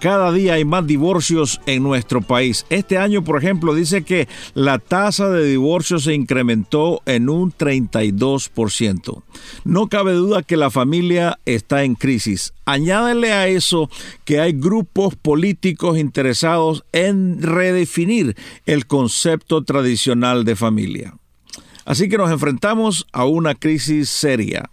Cada día hay más divorcios en nuestro país. Este año, por ejemplo, dice que la tasa de divorcios se incrementó en un 32%. No cabe duda que la familia está en crisis. Añádele a eso que hay grupos políticos interesados en redefinir el concepto tradicional de familia. Así que nos enfrentamos a una crisis seria.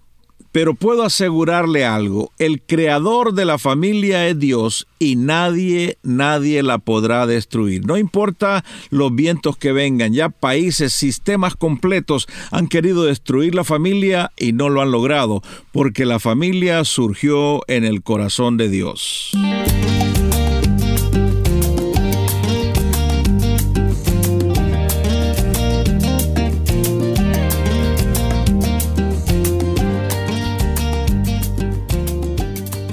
Pero puedo asegurarle algo, el creador de la familia es Dios y nadie, nadie la podrá destruir. No importa los vientos que vengan, ya países, sistemas completos han querido destruir la familia y no lo han logrado, porque la familia surgió en el corazón de Dios.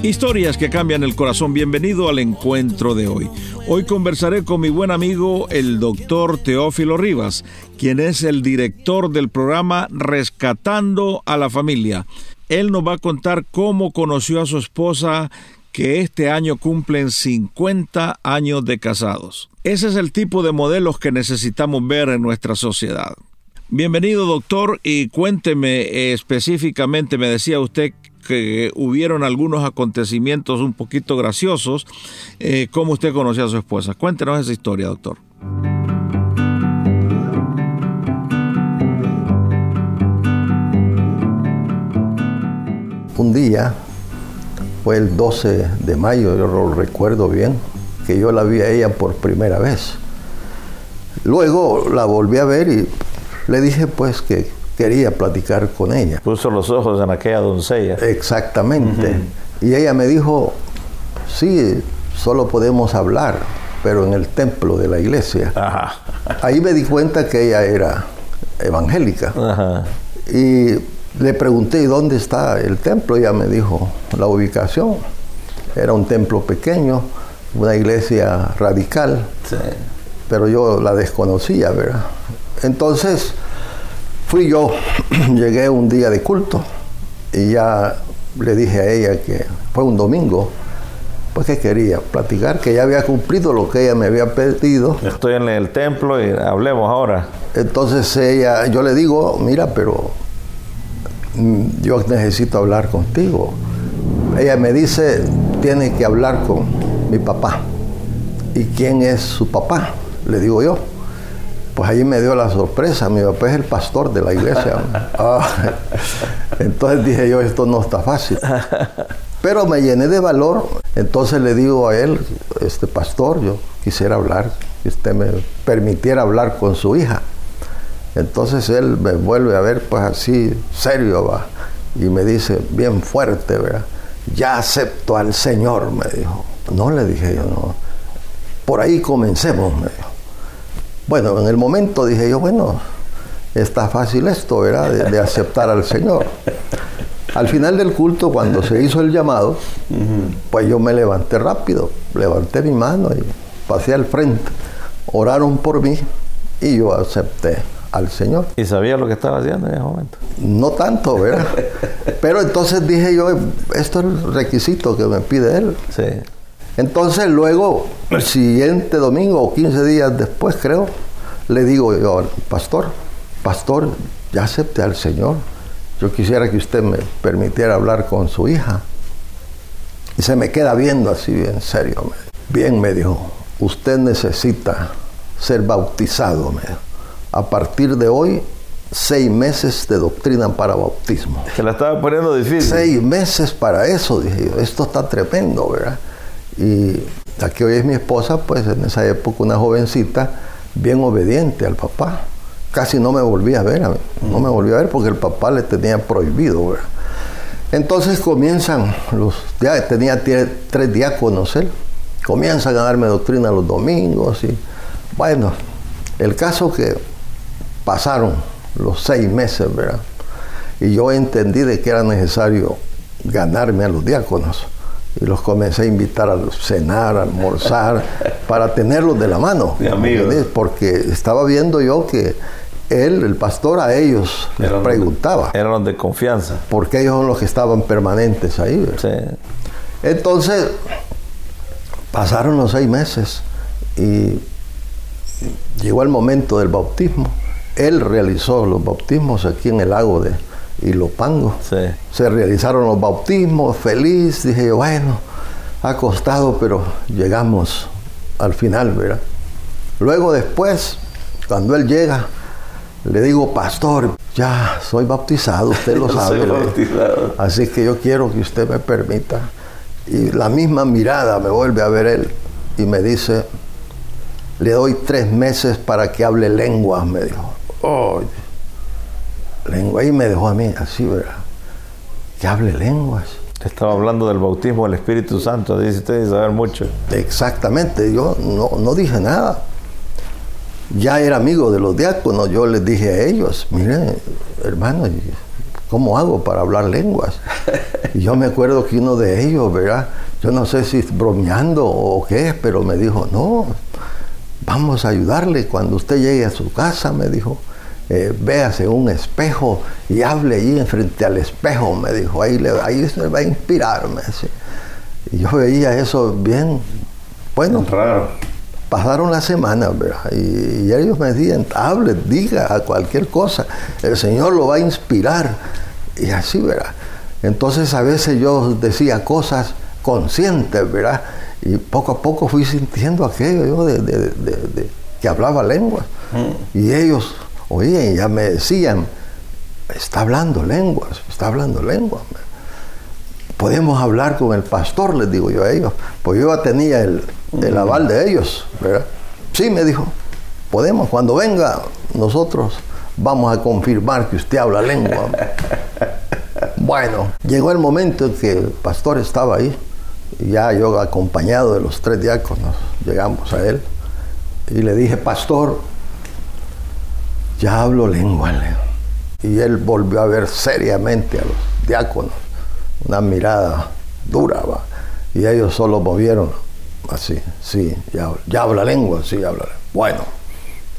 Historias que cambian el corazón. Bienvenido al encuentro de hoy. Hoy conversaré con mi buen amigo el doctor Teófilo Rivas, quien es el director del programa Rescatando a la Familia. Él nos va a contar cómo conoció a su esposa que este año cumplen 50 años de casados. Ese es el tipo de modelos que necesitamos ver en nuestra sociedad. Bienvenido doctor y cuénteme específicamente, me decía usted que hubieron algunos acontecimientos un poquito graciosos. Eh, ¿Cómo usted conoció a su esposa? Cuéntenos esa historia, doctor. Un día, fue el 12 de mayo, yo lo recuerdo bien, que yo la vi a ella por primera vez. Luego la volví a ver y le dije pues que quería platicar con ella. Puso los ojos en aquella doncella. Exactamente. Y ella me dijo, sí, solo podemos hablar, pero en el templo de la iglesia. Ahí me di cuenta que ella era evangélica. Y le pregunté, ¿y dónde está el templo? Ella me dijo, la ubicación. Era un templo pequeño, una iglesia radical, pero yo la desconocía, ¿verdad? Entonces, Fui yo, llegué un día de culto y ya le dije a ella que fue un domingo, pues que quería platicar, que ya había cumplido lo que ella me había pedido. Estoy en el templo y hablemos ahora. Entonces ella, yo le digo, mira, pero yo necesito hablar contigo. Ella me dice, tiene que hablar con mi papá. ¿Y quién es su papá? Le digo yo. Pues ahí me dio la sorpresa, mi papá es el pastor de la iglesia. Ah, entonces dije yo, esto no está fácil. Pero me llené de valor, entonces le digo a él, este pastor, yo quisiera hablar, que usted me permitiera hablar con su hija. Entonces él me vuelve a ver pues así, serio, va, y me dice, bien fuerte, ¿verdad? Ya acepto al Señor, me dijo. No le dije yo, no. Por ahí comencemos, me dijo. Bueno, en el momento dije yo, bueno, está fácil esto, ¿verdad? De, aceptar al Señor. Al final del culto, cuando se hizo el llamado, pues yo me levanté rápido, levanté mi mano y pasé al frente. Oraron por mí y yo acepté al Señor. ¿Y sabía lo que estaba haciendo en ese momento? No tanto, ¿verdad? Pero entonces dije yo, esto es el requisito que me pide Él. Sí. Entonces luego, el siguiente domingo o 15 días después creo, le digo yo pastor, pastor, ya acepté al Señor. Yo quisiera que usted me permitiera hablar con su hija. Y se me queda viendo así bien serio. Bien, me dijo, usted necesita ser bautizado. Me A partir de hoy, seis meses de doctrina para bautismo. Se la estaba poniendo difícil. Seis meses para eso, dije yo. Esto está tremendo, ¿verdad? Y la que hoy es mi esposa, pues en esa época una jovencita bien obediente al papá. Casi no me volvía a ver, no me volvía a ver porque el papá le tenía prohibido. Entonces comienzan los, ya tenía tres diáconos él, comienzan a darme doctrina los domingos y bueno, el caso que pasaron los seis meses, ¿verdad? Y yo entendí de que era necesario ganarme a los diáconos y los comencé a invitar a cenar, a almorzar, para tenerlos de la mano. Porque estaba viendo yo que él, el pastor, a ellos les preguntaba. eran los de confianza. Porque ellos son los que estaban permanentes ahí. Entonces, pasaron los seis meses y llegó el momento del bautismo. Él realizó los bautismos aquí en el lago de Ilopango. Se realizaron los bautismos, feliz. Dije yo, bueno, ha costado, pero llegamos al final, ¿verdad? Luego después, cuando él llega, le digo, pastor, ya soy bautizado, usted lo sabe. Así que yo quiero que usted me permita. Y la misma mirada me vuelve a ver él y me dice, le doy tres meses para que hable lenguas, me dijo. Oh, lengua. Y me dejó a mí así, ¿verdad? Que hable lenguas. Estaba hablando del bautismo del Espíritu Santo, dice usted, saber mucho. Exactamente, yo no, no dije nada ya era amigo de los diáconos, yo les dije a ellos, miren, hermano, ¿cómo hago para hablar lenguas? Y yo me acuerdo que uno de ellos, ¿verdad? Yo no sé si bromeando o qué, pero me dijo, no, vamos a ayudarle cuando usted llegue a su casa, me dijo. Eh, véase un espejo y hable allí frente al espejo, me dijo, ahí, le, ahí se va a inspirarme. Y yo veía eso bien, bueno, raro pasaron las semanas, Y, ellos me decían, hable, diga a cualquier cosa, el Señor lo va a inspirar. Y así, ¿verdad? Entonces a veces yo decía cosas conscientes, ¿verdad? Y poco a poco fui sintiendo aquello yo de, que hablaba lenguas. Mm. Y ellos oían y ya me decían, está hablando lenguas, está hablando lenguas. Podemos hablar con el pastor, les digo yo a ellos. Pues yo ya tenía el, el aval de ellos, ¿verdad? Sí, me dijo, podemos, cuando venga, nosotros vamos a confirmar que usted habla lengua. bueno, llegó el momento en que el pastor estaba ahí, ya yo acompañado de los tres diáconos, llegamos a él, y le dije, pastor, ya hablo lengua. Y él volvió a ver seriamente a los diáconos, una mirada dura, ¿va? y ellos solo movieron Así, sí, ya, ya habla lengua, sí, habla Bueno,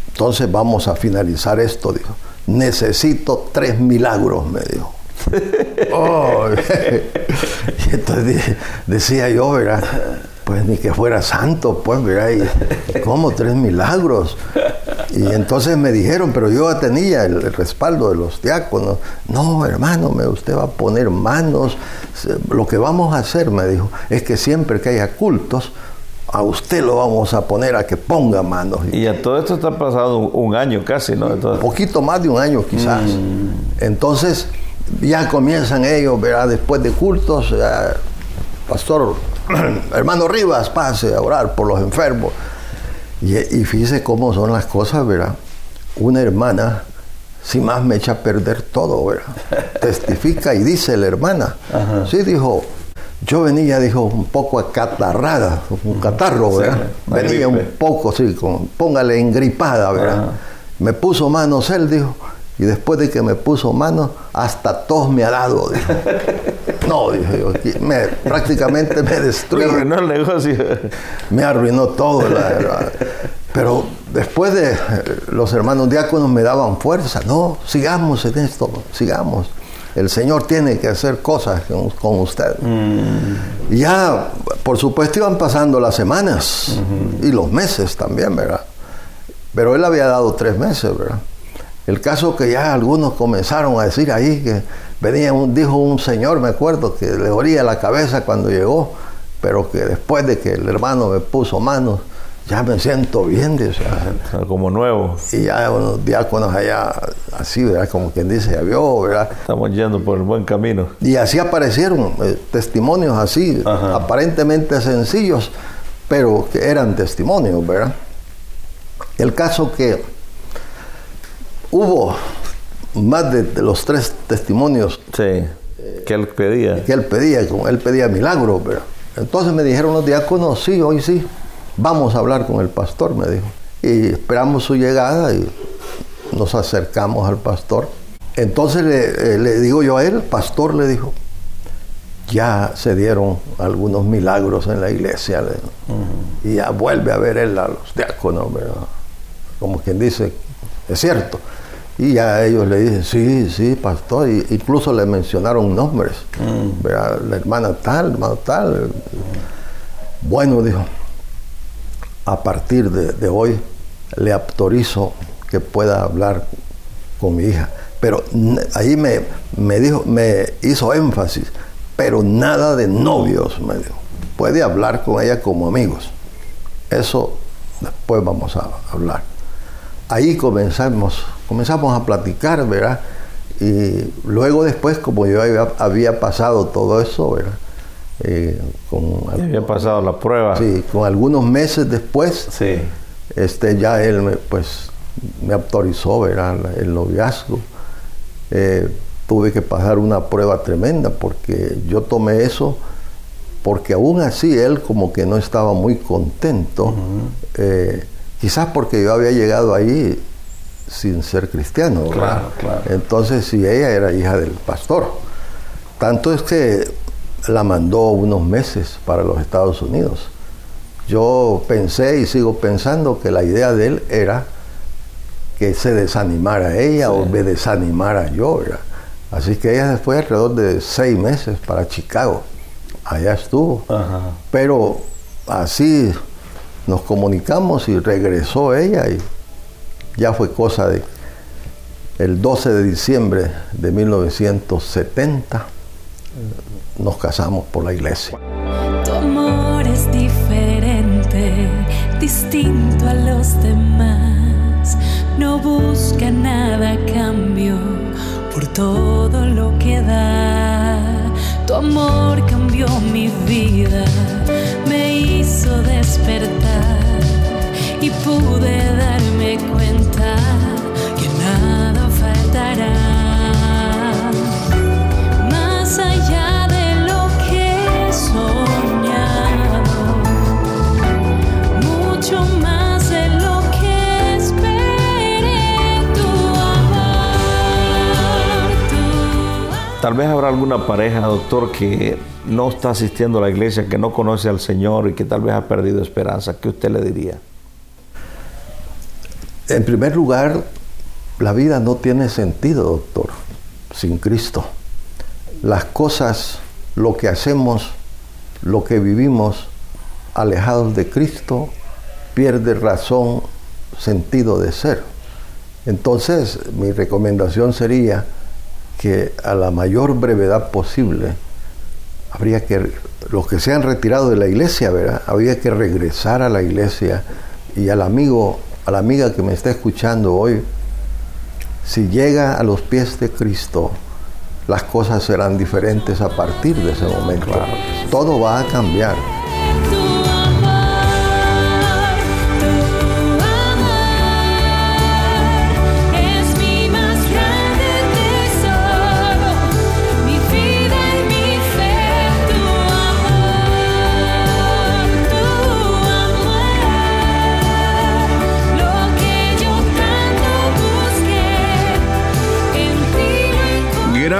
entonces vamos a finalizar esto, dijo. Necesito tres milagros, me dijo. oh, y entonces decía yo, ¿verdad? Pues ni que fuera santo, pues, ¿verdad? Y, ¿Cómo tres milagros? Y entonces me dijeron, pero yo tenía el, respaldo de los diáconos. No, hermano, me, usted va a poner manos. Lo que vamos a hacer, me dijo, es que siempre que haya cultos, a usted lo vamos a poner a que ponga manos. Y a todo esto está pasado un, año casi, ¿no? Un poquito más de un año quizás. Mm. Entonces ya comienzan ellos, ¿verdad? Después de cultos, pastor, hermano Rivas, pase a orar por los enfermos. Y, y fíjese cómo son las cosas, ¿verdad? Una hermana, si más me echa a perder todo, ¿verdad? Testifica y dice la hermana, sí, dijo, yo venía, dijo, un poco acatarrada, un catarro, ¿verdad? venía un poco, sí, con, póngale engripada, ¿verdad? Me puso manos él, dijo, y después de que me puso manos, hasta tos me ha dado, dijo. Yo, me, prácticamente me destruyó. Me arruinó el negocio. Me arruinó todo, la. Pero después de los hermanos diáconos me daban fuerza. No, sigamos en esto, sigamos el Señor tiene que hacer cosas con, usted. Mm. Ya, por supuesto, iban pasando las semanas y los meses también, ¿verdad? Pero él había dado tres meses, ¿verdad? El caso que ya algunos comenzaron a decir ahí que venía un, dijo un señor, me acuerdo, que le dolía la cabeza cuando llegó, pero que después de que el hermano me puso manos, ya me siento bien, dice. Como nuevo. Y ya unos diáconos allá, así, ¿verdad? Como quien dice, ya vio, ¿verdad? Estamos yendo por el buen camino. Y así aparecieron eh, testimonios así, aparentemente sencillos, pero que eran testimonios, ¿verdad? El caso que hubo más de, los tres testimonios. Sí, que él pedía. Que él pedía, como él pedía milagros, ¿verdad? Entonces me dijeron los diáconos, sí, hoy sí vamos a hablar con el pastor, me dijo. Y esperamos su llegada y nos acercamos al pastor. Entonces le, eh, digo yo a él, pastor le dijo, ya se dieron algunos milagros en la iglesia y ya vuelve a ver él a los diáconos, como quien dice, es cierto. Y ya ellos le dicen, sí, sí, pastor, y incluso le mencionaron nombres, mm. la hermana tal, hermano tal. Bueno, dijo, a partir de, hoy le autorizo que pueda hablar con mi hija. Pero ahí me, me, dijo, me hizo énfasis, pero nada de novios, me dijo. Puede hablar con ella como amigos. Eso después vamos a hablar. Ahí comenzamos comenzamos a platicar, ¿verdad? Y luego después, como yo había, pasado todo eso, ¿verdad? Eh, con, había pasado la prueba. Sí, con algunos meses después, sí. este, ya él me, pues, me autorizó, ¿verdad? El noviazgo. Eh, tuve que pasar una prueba tremenda porque yo tomé eso porque aún así él como que no estaba muy contento, eh, quizás porque yo había llegado ahí sin ser cristiano. Claro, claro. Entonces, si ella era hija del pastor. Tanto es que la mandó unos meses para los Estados Unidos. Yo pensé y sigo pensando que la idea de él era que se desanimara ella o me desanimara yo. Así que ella fue alrededor de seis meses para Chicago. Allá estuvo. Pero así nos comunicamos y regresó ella y ya fue cosa de el 12 de diciembre de 1970 nos casamos por la iglesia. Tu amor es diferente, distinto a los demás. No busca nada a cambio por todo lo que da. Tu amor cambió mi vida, me hizo despertar y pude darme cuenta que nada faltará. Más allá de lo que he soñado, mucho más. Tal vez habrá alguna pareja, doctor, que no está asistiendo a la iglesia, que no conoce al Señor y que tal vez ha perdido esperanza. ¿Qué usted le diría? En primer lugar, la vida no tiene sentido, doctor, sin Cristo. Las cosas, lo que hacemos, lo que vivimos alejados de Cristo, pierde razón, sentido de ser. Entonces, mi recomendación sería que a la mayor brevedad posible habría que, los que se han retirado de la iglesia, ¿verdad? Habría que regresar a la iglesia y al amigo a la amiga que me está escuchando hoy, si llega a los pies de Cristo, las cosas serán diferentes a partir de ese momento. Todo va a cambiar.